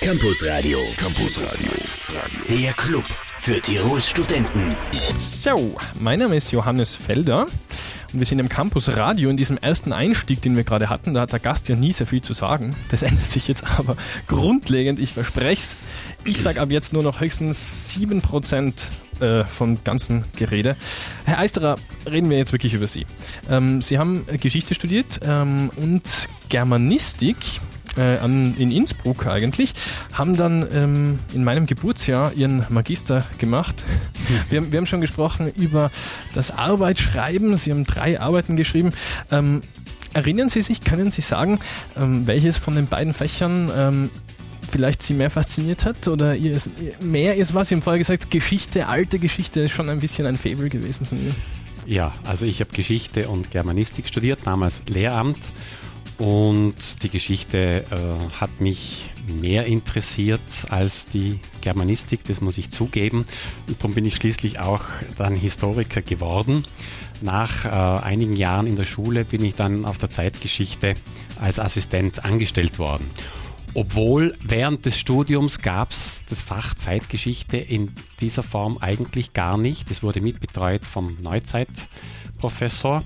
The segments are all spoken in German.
Campus Radio. Campus Radio. Der Club für Tirols Studenten. So, mein Name ist Johannes Felder und wir sind im Campus Radio in diesem ersten Einstieg, den wir gerade hatten. Da hat der Gast ja nie sehr viel zu sagen. Das ändert sich jetzt aber grundlegend, ich verspreche es. Ich sage ab jetzt nur noch höchstens 7% äh, vom ganzen Gerede. Herr Eisterer, reden wir jetzt wirklich über Sie. Ähm, Sie haben Geschichte studiert ähm, und Germanistik äh, an, in Innsbruck eigentlich, haben dann ähm, in meinem Geburtsjahr ihren Magister gemacht. Wir, haben, wir haben schon gesprochen über das Arbeitsschreiben. Sie haben drei Arbeiten geschrieben. Ähm, erinnern Sie sich, können Sie sagen, ähm, welches von den beiden Fächern ähm, vielleicht Sie mehr fasziniert hat oder ihr ist, mehr ist was? Sie haben vorher gesagt, Geschichte, alte Geschichte ist schon ein bisschen ein Faible gewesen von Ihnen. Ja, also ich habe Geschichte und Germanistik studiert, damals Lehramt und die Geschichte äh, hat mich mehr interessiert als die Germanistik, das muss ich zugeben. Und darum bin ich schließlich auch dann Historiker geworden. Nach äh, einigen Jahren in der Schule bin ich dann auf der Zeitgeschichte als Assistent angestellt worden. Obwohl während des Studiums gab es das Fach Zeitgeschichte in dieser Form eigentlich gar nicht. Es wurde mitbetreut vom Neuzeitprofessor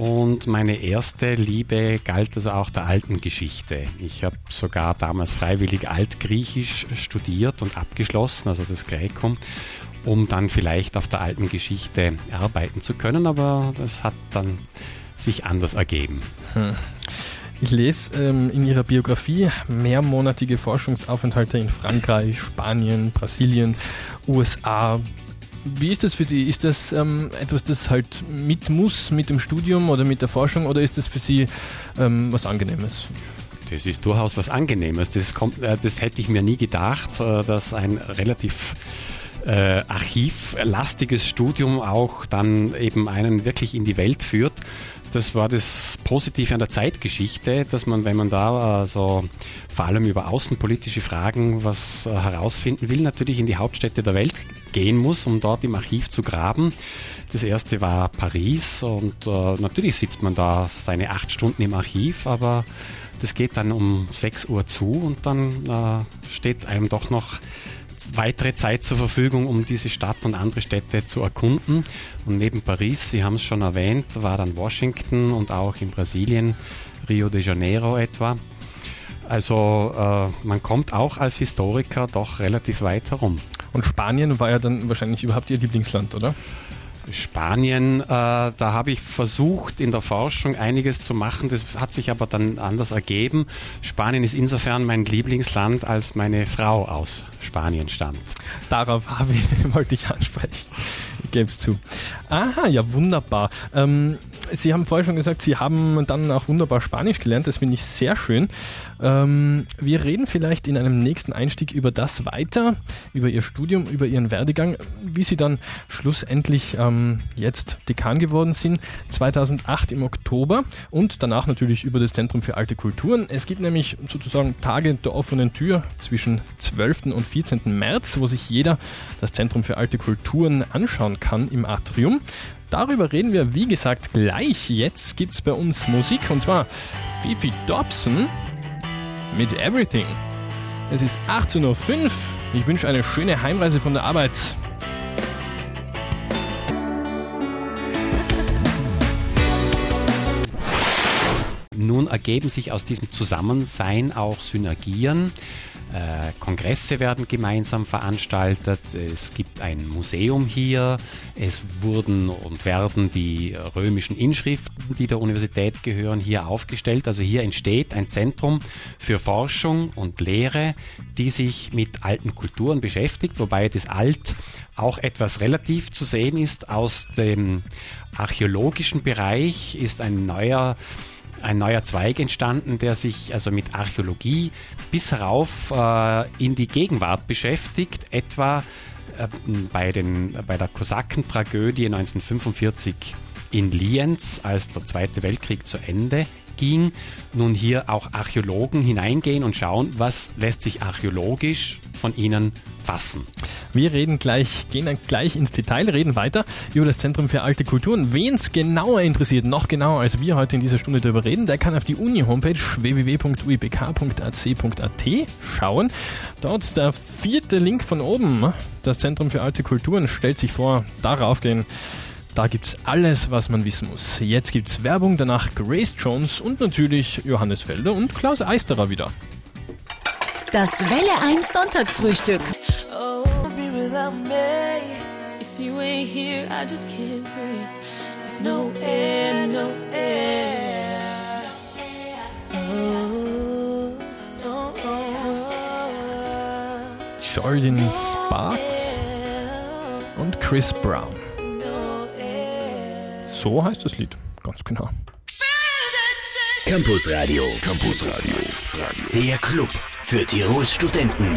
und meine erste Liebe galt also auch der alten Geschichte. Ich habe sogar damals freiwillig Altgriechisch studiert und abgeschlossen, also das Gräkum, um dann vielleicht auf der alten Geschichte arbeiten zu können, aber das hat dann sich anders ergeben. Hm. Ich lese ähm, in Ihrer Biografie mehrmonatige Forschungsaufenthalte in Frankreich, Spanien, Brasilien, USA, wie ist das für Sie? Ist das ähm, etwas, das halt mit muss mit dem Studium oder mit der Forschung oder ist das für Sie ähm, was Angenehmes? Das ist durchaus was Angenehmes. Das, kommt, äh, das hätte ich mir nie gedacht, äh, dass ein relativ äh, archivlastiges Studium auch dann eben einen wirklich in die Welt führt. Das war das Positive an der Zeitgeschichte, dass man, wenn man da äh, so vor allem über außenpolitische Fragen was äh, herausfinden will, natürlich in die Hauptstädte der Welt gehen muss, um dort im Archiv zu graben. Das erste war Paris und äh, natürlich sitzt man da seine acht Stunden im Archiv, aber das geht dann um 6 Uhr zu und dann äh, steht einem doch noch weitere Zeit zur Verfügung, um diese Stadt und andere Städte zu erkunden. Und neben Paris, Sie haben es schon erwähnt, war dann Washington und auch in Brasilien, Rio de Janeiro etwa. Also äh, man kommt auch als Historiker doch relativ weit herum. Und Spanien war ja dann wahrscheinlich überhaupt Ihr Lieblingsland, oder? Spanien, äh, da habe ich versucht in der Forschung einiges zu machen, das hat sich aber dann anders ergeben. Spanien ist insofern mein Lieblingsland, als meine Frau aus Spanien stammt. Darauf ich, wollte ich ansprechen. Gebe es zu. Aha, ja, wunderbar. Ähm, Sie haben vorher schon gesagt, Sie haben dann auch wunderbar Spanisch gelernt. Das finde ich sehr schön. Ähm, wir reden vielleicht in einem nächsten Einstieg über das weiter, über Ihr Studium, über Ihren Werdegang, wie Sie dann schlussendlich ähm, jetzt Dekan geworden sind, 2008 im Oktober und danach natürlich über das Zentrum für alte Kulturen. Es gibt nämlich sozusagen Tage der offenen Tür zwischen 12. und 14. März, wo sich jeder das Zentrum für alte Kulturen anschauen kann im Atrium. Darüber reden wir, wie gesagt, gleich. Jetzt gibt es bei uns Musik und zwar Fifi Dobson mit Everything. Es ist 18.05 Uhr. Ich wünsche eine schöne Heimreise von der Arbeit. Nun ergeben sich aus diesem Zusammensein auch Synergien. Äh, Kongresse werden gemeinsam veranstaltet. Es gibt ein Museum hier. Es wurden und werden die römischen Inschriften, die der Universität gehören, hier aufgestellt. Also hier entsteht ein Zentrum für Forschung und Lehre, die sich mit alten Kulturen beschäftigt, wobei das Alt auch etwas relativ zu sehen ist. Aus dem archäologischen Bereich ist ein neuer ein neuer Zweig entstanden, der sich also mit Archäologie bis herauf äh, in die Gegenwart beschäftigt, etwa äh, bei, den, bei der Kosakentragödie 1945 in Lienz, als der Zweite Weltkrieg zu Ende ging, nun hier auch Archäologen hineingehen und schauen, was lässt sich archäologisch von ihnen fassen. Wir reden gleich, gehen dann gleich ins Detail, reden weiter über das Zentrum für alte Kulturen. Wen es genauer interessiert, noch genauer als wir heute in dieser Stunde darüber reden, der kann auf die Uni-Homepage www.uibk.ac.at schauen. Dort der vierte Link von oben, das Zentrum für alte Kulturen, stellt sich vor, darauf gehen. Da gibt's alles, was man wissen muss. Jetzt gibt's Werbung, danach Grace Jones und natürlich Johannes Felder und Klaus Eisterer wieder. Das Welle 1 Sonntagsfrühstück. Oh, be without me. If you ain't here, I just can't breathe. There's no air, no air. Oh, no, Jordan Sparks und Chris Brown. So heißt das Lied, ganz genau. Campus Radio. Campus Radio. Der Club für Tirols Studenten.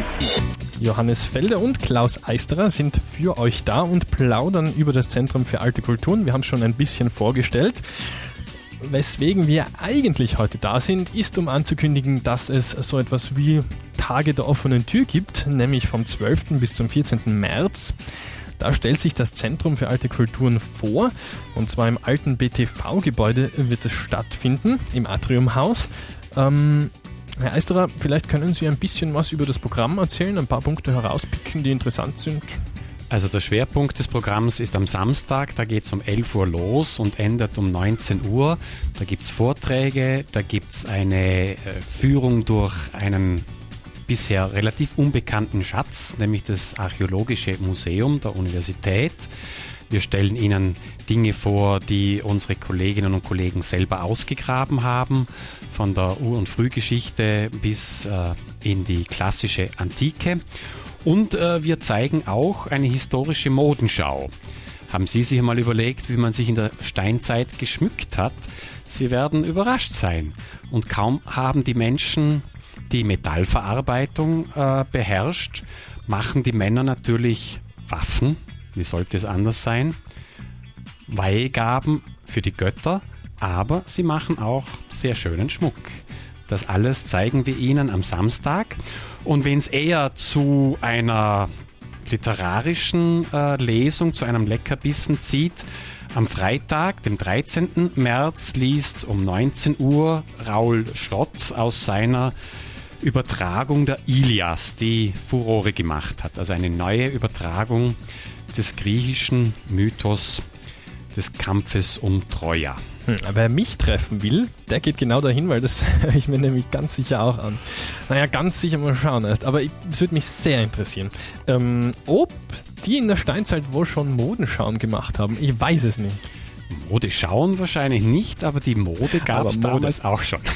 Johannes Felder und Klaus Eisterer sind für euch da und plaudern über das Zentrum für alte Kulturen. Wir haben schon ein bisschen vorgestellt. Weswegen wir eigentlich heute da sind, ist um anzukündigen, dass es so etwas wie Tage der offenen Tür gibt, nämlich vom 12. bis zum 14. März. Da stellt sich das Zentrum für alte Kulturen vor, und zwar im alten BTV-Gebäude wird es stattfinden, im Atriumhaus. Ähm, Herr Eisterer, vielleicht können Sie ein bisschen was über das Programm erzählen, ein paar Punkte herauspicken, die interessant sind. Also der Schwerpunkt des Programms ist am Samstag, da geht es um 11 Uhr los und endet um 19 Uhr. Da gibt es Vorträge, da gibt es eine äh, Führung durch einen bisher relativ unbekannten Schatz, nämlich das Archäologische Museum der Universität. Wir stellen Ihnen Dinge vor, die unsere Kolleginnen und Kollegen selber ausgegraben haben, von der Ur- und Frühgeschichte bis äh, in die klassische Antike. Und äh, wir zeigen auch eine historische Modenschau. Haben Sie sich mal überlegt, wie man sich in der Steinzeit geschmückt hat? Sie werden überrascht sein. Und kaum haben die Menschen die Metallverarbeitung äh, beherrscht, machen die Männer natürlich Waffen. Wie sollte es anders sein? Weihgaben für die Götter, aber sie machen auch sehr schönen Schmuck. Das alles zeigen wir Ihnen am Samstag. Und wenn es eher zu einer literarischen äh, Lesung, zu einem Leckerbissen zieht, am Freitag, dem 13. März, liest um 19 Uhr Raul Stott aus seiner Übertragung der Ilias, die Furore gemacht hat. Also eine neue Übertragung des griechischen Mythos des Kampfes um Troja. Hm, wer mich treffen will, der geht genau dahin, weil das höre ich mir nämlich ganz sicher auch an. Naja, ganz sicher mal schauen erst, aber es würde mich sehr interessieren, ähm, ob die in der Steinzeit wohl schon Modenschauen gemacht haben. Ich weiß es nicht. Mode schauen wahrscheinlich nicht, aber die Mode gab es damals auch schon.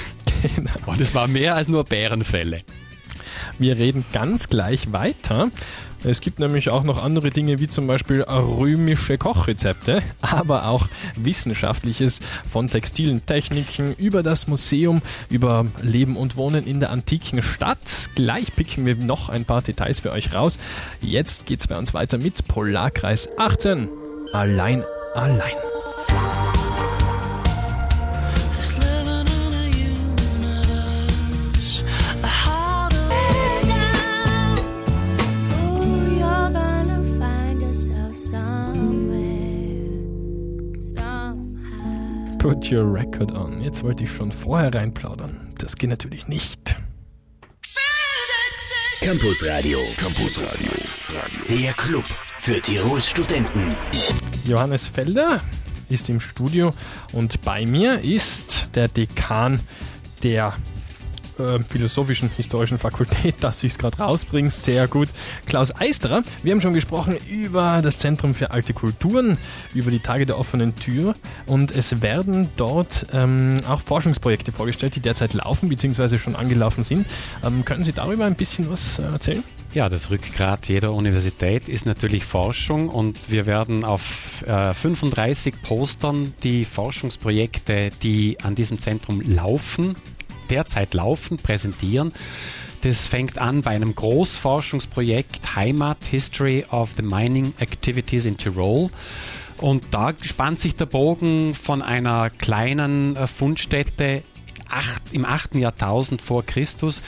Genau. Und es war mehr als nur Bärenfälle. Wir reden ganz gleich weiter. Es gibt nämlich auch noch andere Dinge wie zum Beispiel römische Kochrezepte, aber auch Wissenschaftliches von textilen Techniken über das Museum, über Leben und Wohnen in der antiken Stadt. Gleich picken wir noch ein paar Details für euch raus. Jetzt geht's bei uns weiter mit Polarkreis 18. Allein, allein. Put your record on. Jetzt wollte ich schon vorher reinplaudern. Das geht natürlich nicht. Campus Radio. Campus Radio. Der Club für Tirols Studenten. Johannes Felder ist im Studio und bei mir ist der Dekan der äh, Philosophischen Historischen Fakultät, dass ich es gerade rausbringe, sehr gut. Klaus Eisterer, wir haben schon gesprochen über das Zentrum für alte Kulturen, über die Tage der offenen Tür und es werden dort ähm, auch Forschungsprojekte vorgestellt, die derzeit laufen bzw. schon angelaufen sind. Ähm, können Sie darüber ein bisschen was äh, erzählen? Ja, das Rückgrat jeder Universität ist natürlich Forschung und wir werden auf äh, 35 Postern die Forschungsprojekte, die an diesem Zentrum laufen, derzeit laufen, präsentieren. Das fängt an bei einem Großforschungsprojekt Heimat History of the Mining Activities in Tirol. Und da spannt sich der Bogen von einer kleinen äh, Fundstätte im 8. Jahrtausend vor Christus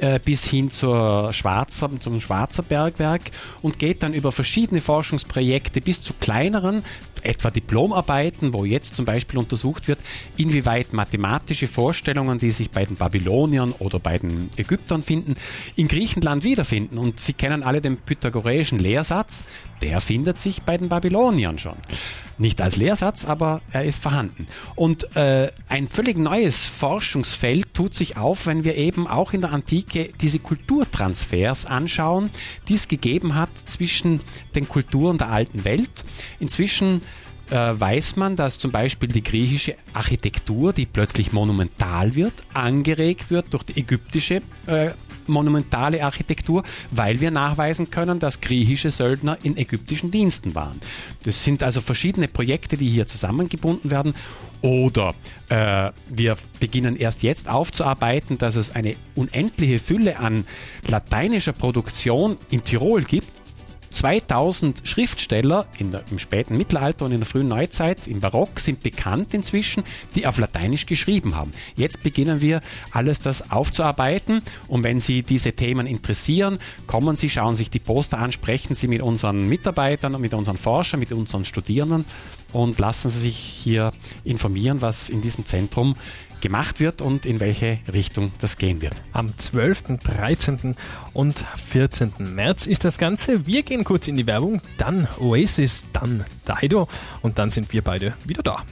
äh, bis hin zur Schwarzer, zum Schwarzer Bergwerk und geht dann über verschiedene Forschungsprojekte bis zu kleineren, etwa Diplomarbeiten, wo jetzt zum Beispiel untersucht wird, inwieweit mathematische Vorstellungen, die sich bei den Babyloniern oder bei den Ägyptern finden, in Griechenland wiederfinden. Und Sie kennen alle den pythagoreischen Lehrsatz, der findet sich bei den Babyloniern schon. Nicht als Lehrsatz, aber er ist vorhanden. Und äh, ein völlig neues Forschungsfeld tut sich auf, wenn wir eben auch in der Antike diese Kulturtransfers anschauen, die es gegeben hat zwischen den Kulturen der alten Welt. Inzwischen äh, weiß man, dass zum Beispiel die griechische Architektur, die plötzlich monumental wird, angeregt wird durch die ägyptische äh, monumentale Architektur, weil wir nachweisen können, dass griechische Söldner in ägyptischen Diensten waren. Das sind also verschiedene Projekte, die hier zusammengebunden werden. Oder äh, wir beginnen erst jetzt aufzuarbeiten, dass es eine unendliche Fülle an lateinischer Produktion in Tirol gibt, 2000 Schriftsteller der, im späten Mittelalter und in der frühen Neuzeit, im Barock, sind bekannt inzwischen, die auf Lateinisch geschrieben haben. Jetzt beginnen wir alles das aufzuarbeiten und wenn Sie diese Themen interessieren, kommen Sie, schauen sich die Poster an, sprechen Sie mit unseren Mitarbeitern, mit unseren Forschern, mit unseren Studierenden und lassen Sie sich hier informieren, was in diesem Zentrum gemacht wird und in welche Richtung das gehen wird. Am 12., 13. und 14. März ist das Ganze. Wir gehen kurz in die Werbung, dann Oasis, dann Dido und dann sind wir beide wieder da.